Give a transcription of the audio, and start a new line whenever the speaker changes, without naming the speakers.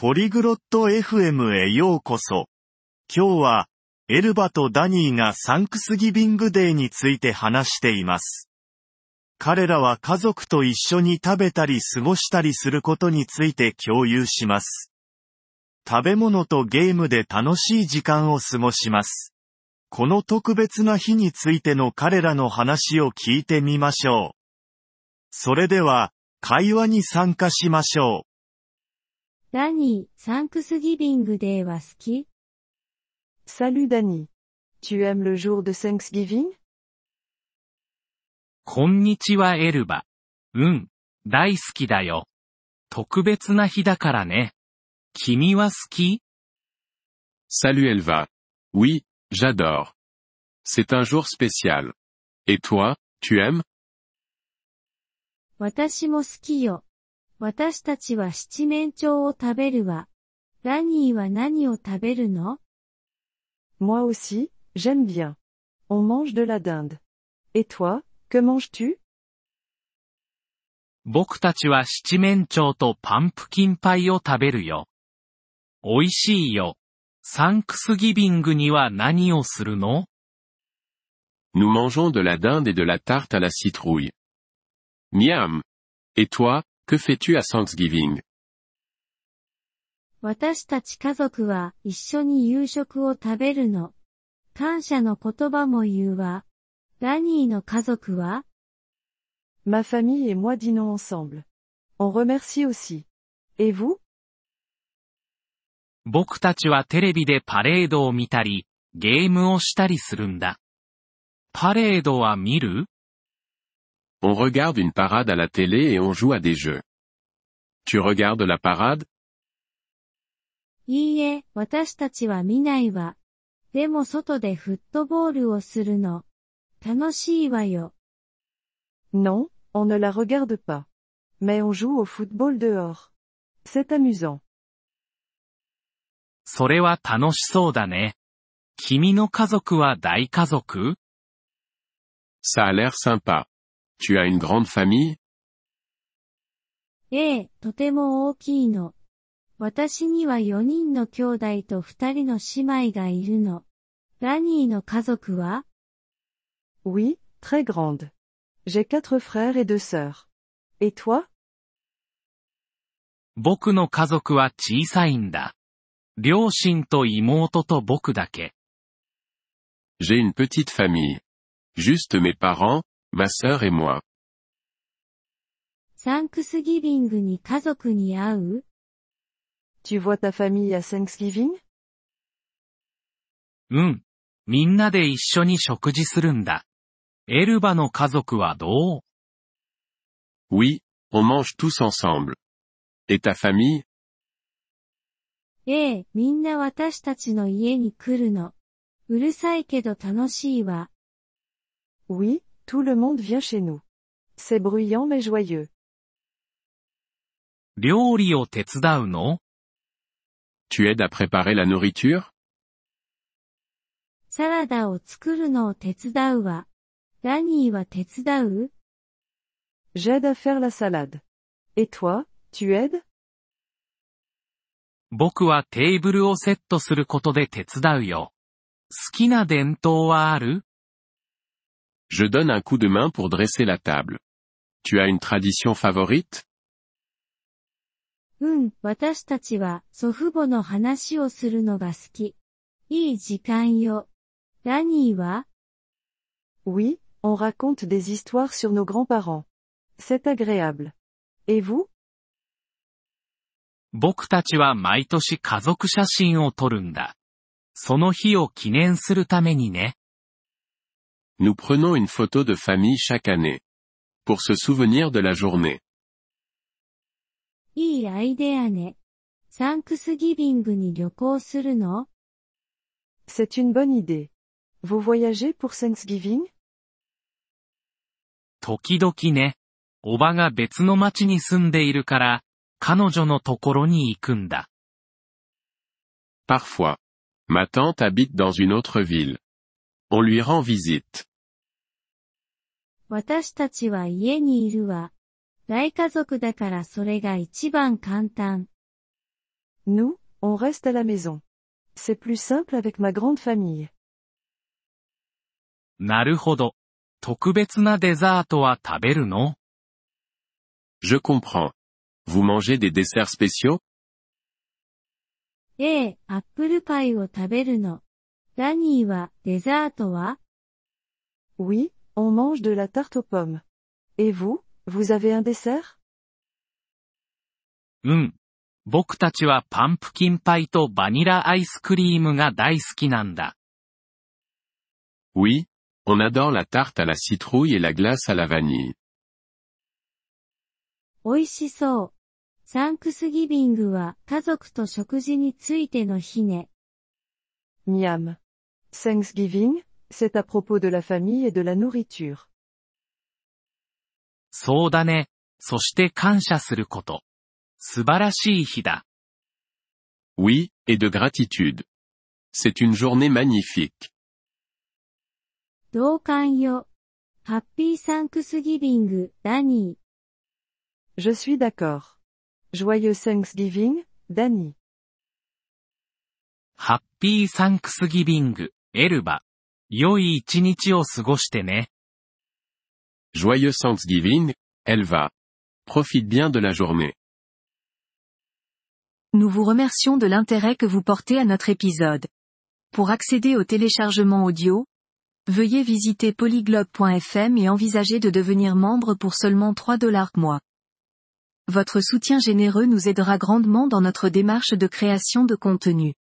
ポリグロット FM へようこそ。今日は、エルバとダニーがサンクスギビングデーについて話しています。彼らは家族と一緒に食べたり過ごしたりすることについて共有します。食べ物とゲームで楽しい時間を過ごします。この特別な日についての彼らの話を聞いてみましょう。それでは、会話に参加しましょう。
ダニー、サンクスギビングデーは好き
Salut Danny. Tu aimes le jour de Thanksgiving
こんにちはエルバ。うん、大好きだよ。特別な日だからね。君は好き
Salut Elva. Oui, j'adore. C'est un jour spécial. Et toi, tu aimes
私も好きよ。私たちは七面鳥を食べるわ。ダニーは何を食べるの
Moi aussi, j'aime bien. On mange de la dinde. Et toi, que manges-tu
僕たちは七面鳥とパンプキンパイを食べるよ。美味しいよ。サンクスギビングには何をするの
Nous mangeons de la dinde et de la tarte à la citrouille. Miam. Et toi, que fais-tu à Thanksgiving
私たち家族は一緒に夕食を食べるの。感謝の言葉も言うわ。ダニーの家族は
Ma famille et moi dînons ensemble. On remercie aussi. Et vous
僕たちはテレビでパレードを見たり、ゲームをしたりするんだ。パレードは見る
On regarde une parade à la télé et on joue à des jeux. Tu regardes la parade
いいえ、私たちは見ないわ。でも外でフットボールをするの。楽しいわよ。
Non, on ne la regarde pas. Mais on joue au football dehors. C'est amusant.
それは楽しそうだね。君の家族は大家族
Ça a l'air sympa. Tu as une grande famille
ええ、とても大きいの。私には4人の兄弟と2人の姉妹がいるの。ダニーの家族は
Oui, très grande. J'ai quatre frères et deux sœurs. Et toi
僕の家族は小さいんだ。両親と妹と僕だけ。
J'ai une petite famille. Juste mes parents, ma sœur et moi.
サンクスギビングに家族に会う
Tu vois ta famille à Thanksgiving
うん。みんなで一緒に食事するんだ。エルバの家族はどう
Oui, on mange tous ensemble. Et ta famille
ええ、みんな私たちの家に来るの。うるさいけど楽しいわ。
Oui, tout le monde vient chez nous. C'est bruyant mais joyeux.
料理を手伝うの
Tu aides à préparer la nourriture
サラダを作るのを手伝うわ。ダニーは手伝う
J'aide à faire la salade. Et toi, tu aides
僕はテーブルをセットすることで手伝うよ。好きな伝統はある
Je donne un coup de main pour dresser la table. Tu as une tradition favorite
うん、私たちは祖父母の話をするのが好き。いい時間よ。ダニーは
Oui, on raconte des histoires sur nos grands-parents. C'est agréable. Et vous
僕たちは毎年家族写真を撮るんだ。その日を記念するためにね。
Nous prenons une photo de famille chaque année. Pour se souvenir de la journée.
いいアイデアね。サンクスギビングに旅行するの
C'est une bonne idée. Vous voyagez pour Thanksgiving
時々ね。おばが別の町に住んでいるから、彼女のところに行くんだ。
Parfois. Ma tante habite dans une autre ville. On lui rend visite.
私たちは家にいるわ。大家族だからそれが一番簡単。
Nous, on reste à la maison. C'est plus simple avec ma grande famille.
なるほど。特別なデザートは食べるの
Je comprends. Vous mangez des desserts spéciaux
ええ、アップルパイを食べるの。ラニーはデザートは
Oui, on mange de la tarte aux pommes. Et vous, vous avez un dessert
うん。僕たちはパンプキンパイとバニラアイスクリームが大好きなんだ。
Oui, on adore la tarte à la citrouille et la glace à la vanille.
美味しそう。サンクスギビングは家族と食事についての日ね。
Miam. Thanksgiving, c'est à propos de la famille et de la nourriture.
そうだね。そして感謝すること。素晴らしい日だ。
Oui, et de gratitude. C'est une journée magnifique.
同感よ。ハッピーサンクスギビング、ダニー。
Je suis d'accord. Joyeux Thanksgiving, Danny.
ハッピーサンクスギビング、エルバ。 良い一日を過ごしてね。
Joyeux Thanksgiving, Elva. Profite bien de la journée.
Nous vous remercions de l'intérêt que vous portez à notre épisode. Pour accéder au téléchargement audio, veuillez visiter polyglobe.fm et envisager de devenir membre pour seulement 3 dollars mois. Votre soutien généreux nous aidera grandement dans notre démarche de création de contenu.